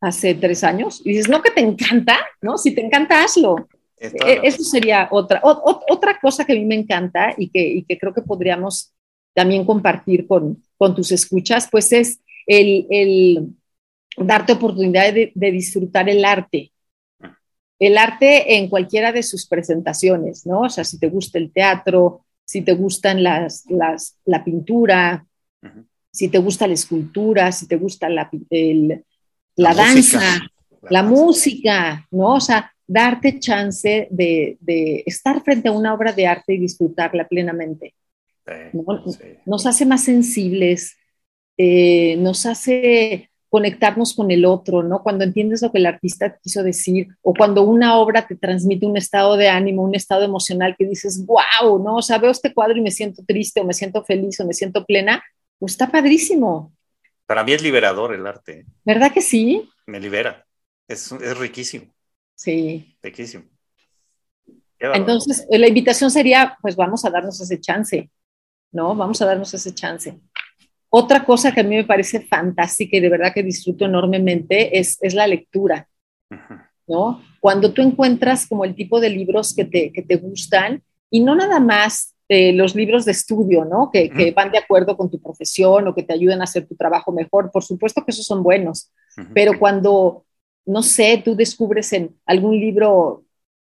hace tres años. Y dices, no, que te encanta, ¿no? Si te encanta, hazlo. E, eso sería otra, otra cosa que a mí me encanta y que, y que creo que podríamos también compartir con, con tus escuchas, pues es el, el darte oportunidad de, disfrutar el arte. El arte en cualquiera de sus presentaciones, ¿no? O sea, si te gusta el teatro, si te gustan las, las la pintura, si te gusta la escultura, si te gusta la, la, danza, la, música, ¿no? O sea, darte chance de, de, estar frente a una obra de arte y disfrutarla plenamente. Nos hace más sensibles, eh, nos hace conectarnos con el otro, ¿no? Cuando entiendes lo que el artista quiso decir o cuando una obra te transmite un estado de ánimo, un estado emocional que dices, wow, ¿no? O sea, veo este cuadro y me siento triste o me siento feliz o me siento plena, pues está padrísimo. Para mí es liberador el arte. ¿eh? ¿Verdad que sí? Me libera. Es, es riquísimo. Sí. Riquísimo. Entonces, la invitación sería, pues vamos a darnos ese chance. ¿No? Vamos a darnos ese chance. Otra cosa que a mí me parece fantástica y de verdad que disfruto enormemente es, es la lectura. ¿no? Cuando tú encuentras como el tipo de libros que te, que te gustan y no nada más eh, los libros de estudio, ¿no? Que, que, van de acuerdo con tu profesión o que te ayuden a hacer tu trabajo mejor. Por supuesto que esos son buenos, pero cuando, no sé, tú descubres en algún libro,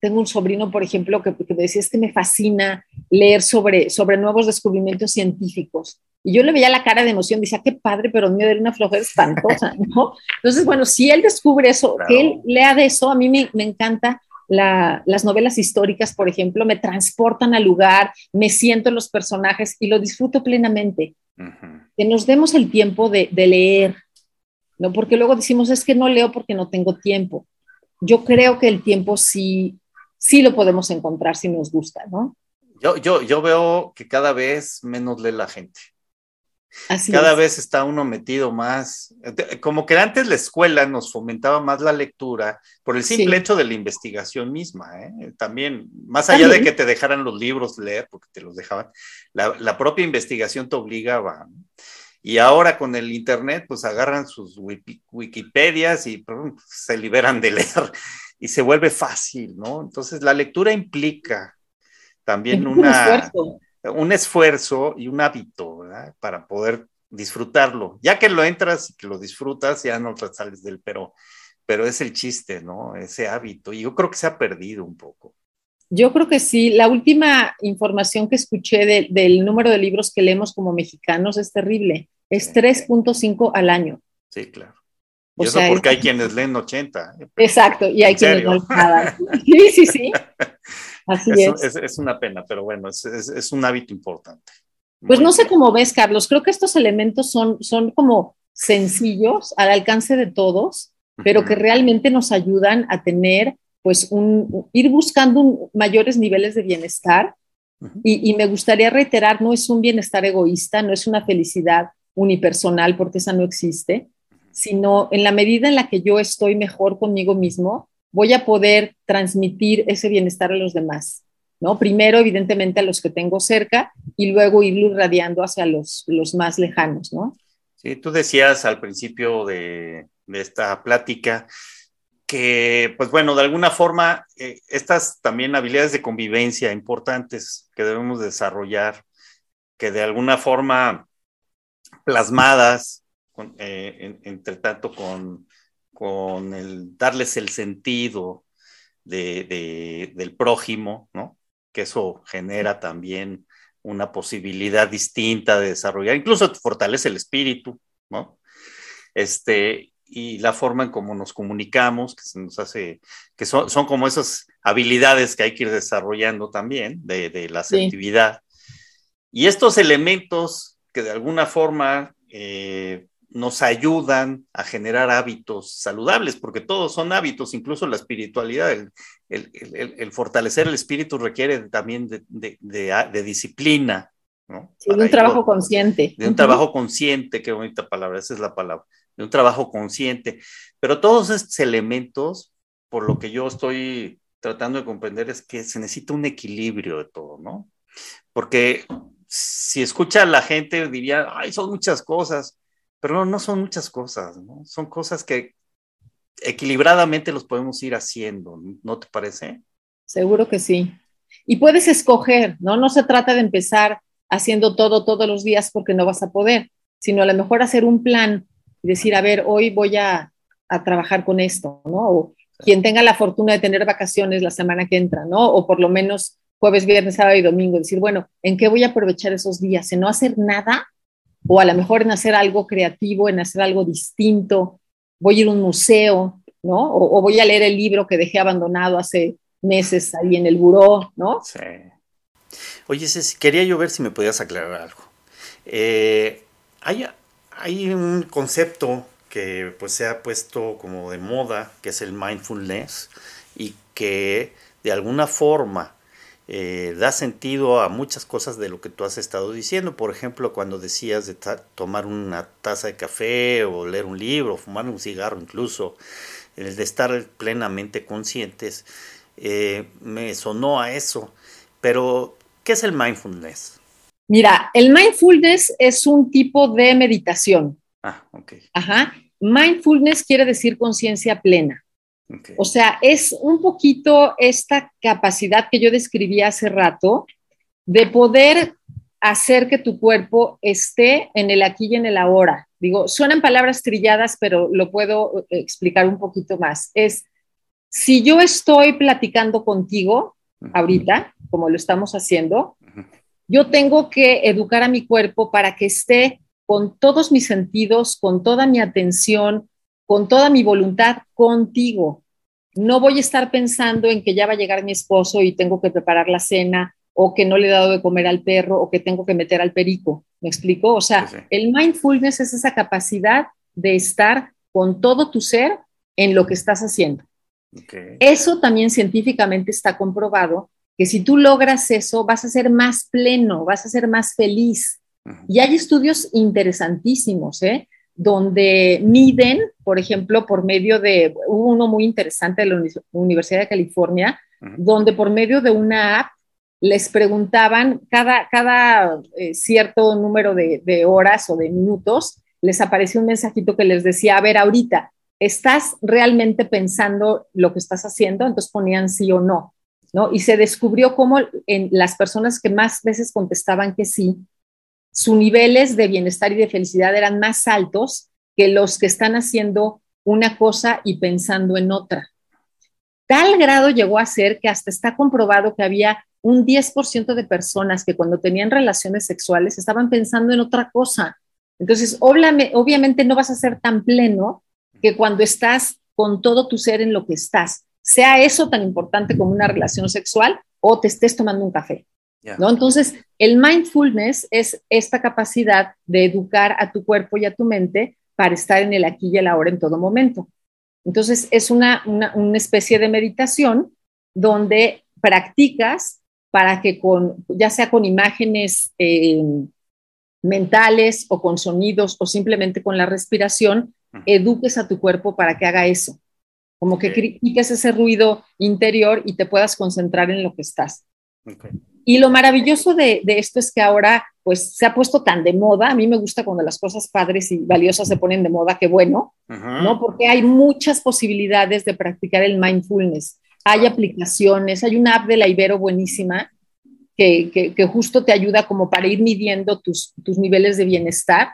tengo un sobrino, por ejemplo, que, que me decía, es que me fascina leer sobre, sobre nuevos descubrimientos científicos. Y yo le veía la cara de emoción, decía, qué padre, pero me dio una flojera espantosa, ¿no? Entonces, bueno, si él descubre eso, que él lea de eso, a mí me, me encanta las novelas históricas, por ejemplo, me transportan al lugar, me siento en los personajes y lo disfruto plenamente. Que nos demos el tiempo de, leer, ¿no? Porque luego decimos, es que no leo porque no tengo tiempo. Yo creo que el tiempo sí, sí lo podemos encontrar si nos gusta, ¿no? Yo, yo, yo veo que cada vez menos lee la gente. Cada vez está uno metido más, como que antes la escuela nos fomentaba más la lectura por el simple hecho de la investigación misma, ¿eh? también, más allá de que te dejaran los libros leer, porque te los dejaban, la, propia investigación te obligaba. Y ahora con el Internet, pues agarran sus Wikipedias y se liberan de leer y se vuelve fácil, ¿no? Entonces la lectura implica también una un esfuerzo y un hábito para poder disfrutarlo. Ya que lo entras y que lo disfrutas, ya no te sales del pero, pero es el chiste, ¿no? Ese hábito. Y yo creo que se ha perdido un poco. Yo creo que sí. La última información que escuché del número de libros que leemos como mexicanos es terrible. Es 3.5 al año. Sí, claro. Y eso porque hay quienes leen 80. ¿eh? Exacto, y hay quienes no leen nada. Sí, sí, sí. Así es. Es, una pena, pero bueno, es, un hábito importante. Pues no sé cómo ves, Carlos. Creo que estos elementos son, son como sencillos, al alcance de todos, pero que realmente nos ayudan a tener, pues, un, ir buscando mayores niveles de bienestar. y, y me gustaría reiterar, no es un bienestar egoísta, no es una felicidad unipersonal, porque esa no existe, sino en la medida en la que yo estoy mejor conmigo mismo, voy a poder transmitir ese bienestar a los demás, ¿no? Primero, evidentemente, a los que tengo cerca y luego irlo irradiando hacia los, los más lejanos, ¿no? Sí, tú decías al principio de, de esta plática que, pues bueno, de alguna forma, eh, estas también habilidades de convivencia importantes que debemos desarrollar, que de alguna forma plasmadas, eh, entre tanto con con el darles el sentido de, del prójimo, ¿no? Que eso genera también una posibilidad distinta de desarrollar, incluso fortalece el espíritu, ¿no? Este, y la forma en cómo nos comunicamos, que se nos hace, que son, son como esas habilidades que hay que ir desarrollando también, de, de la asertividad. Y estos elementos que de alguna forma eh, nos ayudan a generar hábitos saludables, porque todos son hábitos, incluso la espiritualidad, el, fortalecer el espíritu requiere también de, disciplina. ¿no? de un trabajo consciente. De un trabajo consciente, qué bonita palabra, esa es la palabra, de un trabajo consciente. Pero todos estos elementos, por lo que yo estoy tratando de comprender, es que se necesita un equilibrio de todo, ¿no? Porque si escucha a la gente, diría, ay, son muchas cosas pero no, son muchas cosas, ¿no? Son cosas que equilibradamente los podemos ir haciendo, ¿no te parece? Seguro que sí. Y puedes escoger, ¿no? No se trata de empezar haciendo todo todos los días porque no vas a poder, sino a lo mejor hacer un plan y decir, a ver, hoy voy a, a trabajar con esto, ¿no? O quien tenga la fortuna de tener vacaciones la semana que entra, ¿no? O por lo menos jueves, viernes, sábado y domingo, decir, bueno, ¿en qué voy a aprovechar esos días? ¿En no hacer nada o a lo mejor en hacer algo creativo, en hacer algo distinto, voy a ir a un museo, ¿no? O, voy a leer el libro que dejé abandonado hace meses ahí en el buró, ¿no? Sí. Oye, Ceci, quería yo ver si me podías aclarar algo. Eh, hay, hay un concepto que pues se ha puesto como de moda, que es el mindfulness, y que de alguna forma eh, da sentido a muchas cosas de lo que tú has estado diciendo. Por ejemplo, cuando decías de tomar una taza de café o leer un libro, fumar un cigarro incluso, el de estar plenamente conscientes, eh, me sonó a eso. Pero, ¿qué es el mindfulness? Mira, el mindfulness es un tipo de meditación. Ah, ok. Ajá. Mindfulness quiere decir conciencia plena. O sea, es un poquito esta capacidad que yo describí hace rato de poder hacer que tu cuerpo esté en el aquí y en el ahora. Digo, suenan palabras trilladas, pero lo puedo eh, explicar un poquito más. Es, si yo estoy platicando contigo ahorita, como lo estamos haciendo, yo tengo que educar a mi cuerpo para que esté con todos mis sentidos, con toda mi atención, con toda mi voluntad contigo. No voy a estar pensando en que ya va a llegar mi esposo y tengo que preparar la cena o que no le he dado de comer al perro o que tengo que meter al perico. ¿Me explico? O sea, el mindfulness es esa capacidad de estar con todo tu ser en lo que estás haciendo. Eso también científicamente está comprobado, que si tú logras eso, vas a ser más pleno, vas a ser más feliz. Y hay estudios interesantísimos, ¿eh? Donde miden, por ejemplo, por medio de, hubo uno muy interesante de la Universidad de California, donde por medio de una app les preguntaban cada, cada eh, cierto número de, de, horas o de minutos, les apareció un mensajito que les decía, a ver, ahorita, ¿estás realmente pensando lo que estás haciendo? Entonces ponían sí o no, ¿no? Y se descubrió cómo en las personas que más veces contestaban que sí, sus niveles de bienestar y de felicidad eran más altos que los que están haciendo una cosa y pensando en otra. Tal grado llegó a ser que hasta está comprobado que había un 10% de personas que cuando tenían relaciones sexuales estaban pensando en otra cosa. Entonces, obviamente no vas a ser tan pleno que cuando estás con todo tu ser en lo que estás, sea eso tan importante como una relación sexual o te estés tomando un café. ¿No? Entonces, el mindfulness es esta capacidad de educar a tu cuerpo y a tu mente para estar en el aquí y el ahora en todo momento. Entonces, es una, una especie de meditación donde practicas para que con, ya sea con imágenes eh, mentales o con sonidos o simplemente con la respiración, eduques a tu cuerpo para que haga eso. Como que critiques ese ruido interior y te puedas concentrar en lo que estás. Y lo maravilloso de, esto es que ahora pues se ha puesto tan de moda. A mí me gusta cuando las cosas padres y valiosas se ponen de moda, qué bueno, ¿no? Porque hay muchas posibilidades de practicar el mindfulness hay aplicaciones, hay una app de la Ibero buenísima que, justo te ayuda como para ir midiendo tus, niveles de bienestar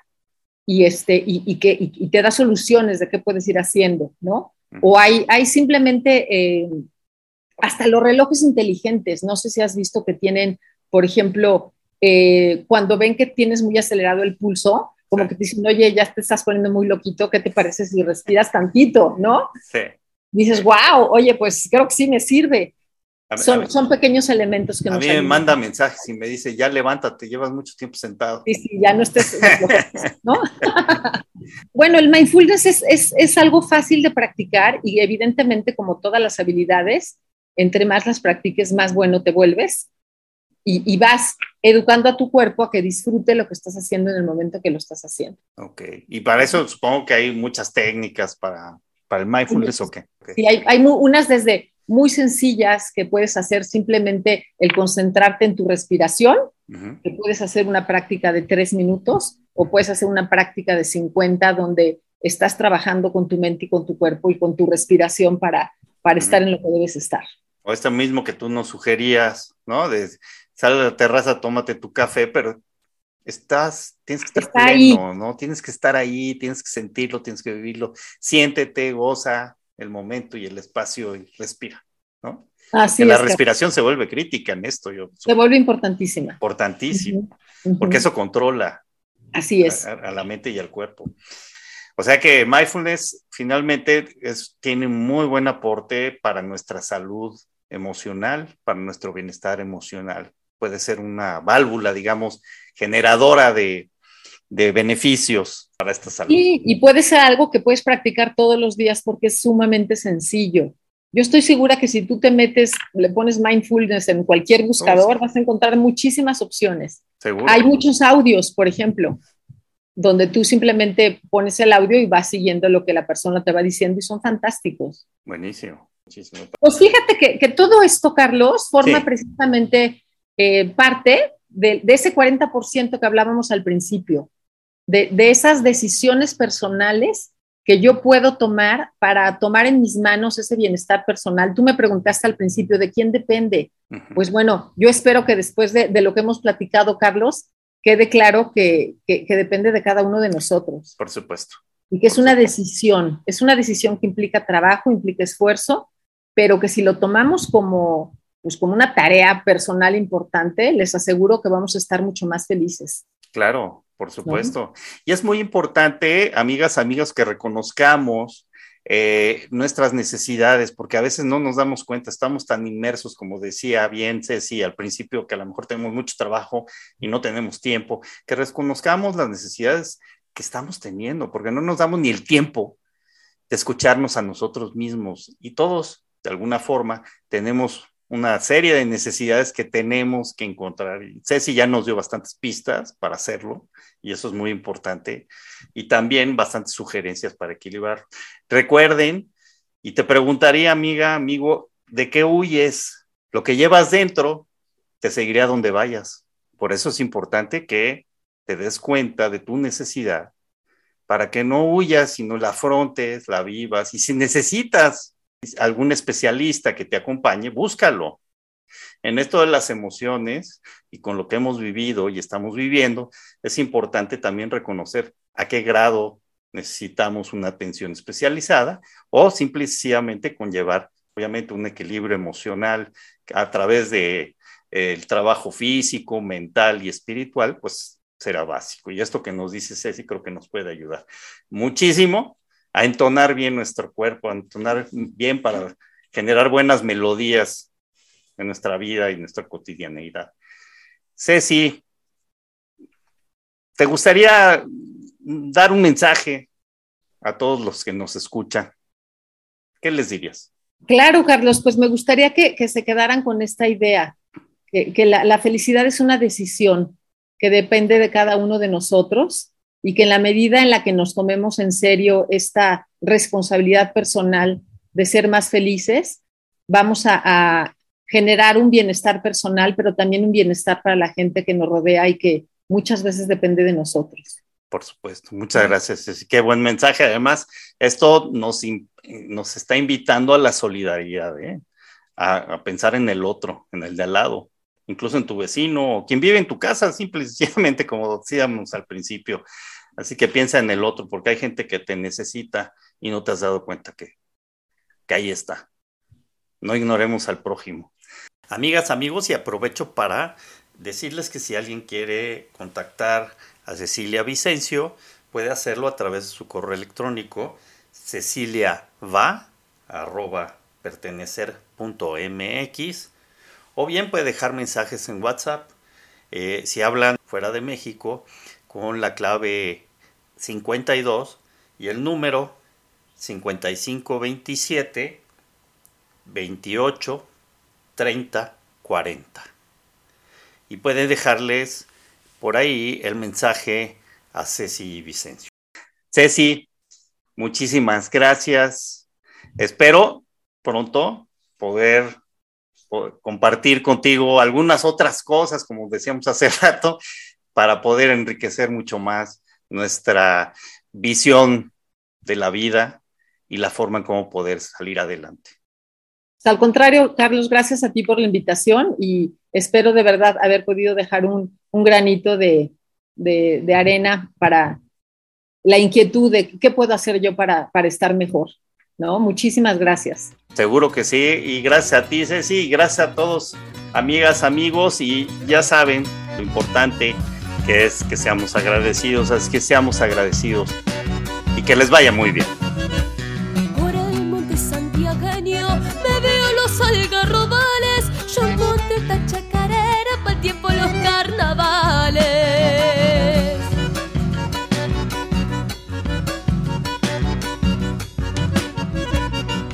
y, este, y, que, te da soluciones de qué puedes ir haciendo, ¿no? O hay, hay simplemente eh, hasta los relojes inteligentes, no sé si has visto que tienen, por ejemplo, eh, cuando ven que tienes muy acelerado el pulso, como que te dicen, oye, ya te estás poniendo muy loquito, ¿qué te parece si respiras tantito, no? Sí dices, wow, oye, pues creo que sí me sirve. son, son, pequeños elementos que a mí me manda mensajes y me dice, ya levántate, llevas mucho tiempo sentado. Sí, sí, ya no estés, ¿no? bueno, el mindfulness es, es, es, algo fácil de practicar y evidentemente como todas las habilidades, entre más las practiques, más bueno te vuelves y, y, vas educando a tu cuerpo a que disfrute lo que estás haciendo en el momento que lo estás haciendo. Ok, y para eso supongo que hay muchas técnicas para ¿Para el mindfulness o qué? Sí, hay, hay unas desde muy sencillas que puedes hacer simplemente el concentrarte en tu respiración, que puedes hacer una práctica de tres minutos o puedes hacer una práctica de 50 donde estás trabajando con tu mente y con tu cuerpo y con tu respiración para, para estar en lo que debes estar. O esto mismo que tú nos sugerías, ¿no? De sal a la terraza, tómate tu café, pero estás, tienes que estar pleno, ¿no? Tienes que estar ahí, tienes que sentirlo, tienes que vivirlo. Siéntete, goza el momento y el espacio y respira, ¿no? Así que la respiración se vuelve crítica en esto. Yo, se vuelve importantísima. Importantísimo, porque eso controla Así es. A, la mente y al cuerpo. O sea que mindfulness finalmente es, tiene un muy buen aporte para nuestra salud emocional, para nuestro bienestar emocional. Puede ser una válvula, digamos, generadora de, beneficios para esta salud. y puede ser algo que puedes practicar todos los días porque es sumamente sencillo. Yo estoy segura que si tú te metes, le pones mindfulness en cualquier buscador, vas a encontrar muchísimas opciones. Hay muchos audios, por ejemplo, donde tú simplemente pones el audio y vas siguiendo lo que la persona te va diciendo y son fantásticos. Buenísimo. Pues fíjate que, todo esto, Carlos, forma precisamente eh, parte de, ese 40% que hablábamos al principio, de, esas decisiones personales que yo puedo tomar para tomar en mis manos ese bienestar personal. Tú me preguntaste al principio de quién depende. Pues bueno, yo espero que después de, lo que hemos platicado, Carlos, quede claro que, depende de cada uno de nosotros. Por supuesto. Y que es una decisión, es una decisión que implica trabajo, implica esfuerzo, pero que si lo tomamos como, pues como una tarea personal importante, les aseguro que vamos a estar mucho más felices. Claro, por supuesto. Y es muy importante, amigas, amigos, que reconozcamos eh, nuestras necesidades, porque a veces no nos damos cuenta, estamos tan inmersos, como decía bien Ceci al principio, que a lo mejor tenemos mucho trabajo y no tenemos tiempo, que reconozcamos las necesidades que estamos teniendo, porque no nos damos ni el tiempo de escucharnos a nosotros mismos y todos, de alguna forma, tenemos una serie de necesidades que tenemos que encontrar. Ceci ya nos dio bastantes pistas para hacerlo y eso es muy importante. Y también bastantes sugerencias para equilibrar. Recuerden, y te preguntaría, amiga, amigo, ¿de qué huyes? Lo que llevas dentro te seguirá donde vayas. Por eso es importante que te des cuenta de tu necesidad para que no huyas, sino la afrontes, la vivas. Y si necesitas algún especialista que te acompañe, búscalo. En esto de las emociones y con lo que hemos vivido y estamos viviendo, es importante también reconocer a qué grado necesitamos una atención especializada o simplemente conllevar, obviamente, un equilibrio emocional a través de eh, el trabajo físico, mental y espiritual, pues será básico. Y esto que nos dice Ceci creo que nos puede ayudar muchísimo a entonar bien nuestro cuerpo, a entonar bien para generar buenas melodías en nuestra vida y nuestra cotidianeidad. Ceci, ¿te gustaría dar un mensaje a todos los que nos escuchan? ¿Qué les dirías? Claro, Carlos, pues me gustaría que, se quedaran con esta idea, que, la felicidad es una decisión que depende de cada uno de nosotros y que en la medida en la que nos tomemos en serio esta responsabilidad personal de ser más felices, vamos a, generar un bienestar personal, pero también un bienestar para la gente que nos rodea y que muchas veces depende de nosotros. Por supuesto, muchas gracias. Qué buen mensaje. Además, esto nos, nos está invitando a la solidaridad, ¿eh? a, a, pensar en el otro, en el de al lado, incluso en tu vecino, o quien vive en tu casa, simplemente como decíamos al principio. Así que piensa en el otro, porque hay gente que te necesita y no te has dado cuenta que, que ahí está. No ignoremos al prójimo. Amigas, amigos, y aprovecho para decirles que si alguien quiere contactar a Cecilia Vicencio, puede hacerlo a través de su correo electrónico ceciliava pertenecer.mx o bien puede dejar mensajes en WhatsApp. Eh, si hablan fuera de México, con la clave 52 y el número 5527 28 30 40. Y pueden dejarles por ahí el mensaje a Ceci Vicencio. Ceci, muchísimas gracias. Espero pronto poder compartir contigo algunas otras cosas, como decíamos hace rato, para poder enriquecer mucho más nuestra visión de la vida y la forma en cómo poder salir adelante. Al contrario, Carlos, gracias a ti por la invitación y espero de verdad haber podido dejar un, granito de, de, arena para la inquietud de qué puedo hacer yo para, para estar mejor. ¿no? Muchísimas gracias. Seguro que sí, y gracias a ti, Ceci, y gracias a todos, amigas, amigos, y ya saben lo importante que es que seamos agradecidos, es que seamos agradecidos y que les vaya muy bien. Por el monte santiagueño me veo los algarrobales, yo monte esta chacarera para el tiempo los carnavales.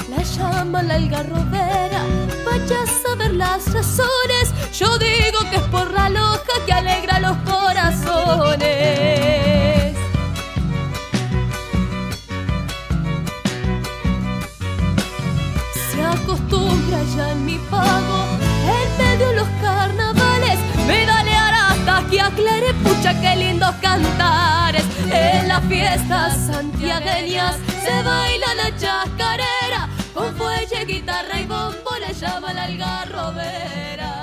La llama la algarrobera, vaya a saber las razones, yo digo que es por la que alegra los se acostumbra ya en mi pago, en medio de los carnavales, me dale arata que aclare pucha, qué lindos cantares, en la fiestas santiagueñas se baila la chacarera, con fuelle, guitarra y bombo le llama la algarrobera.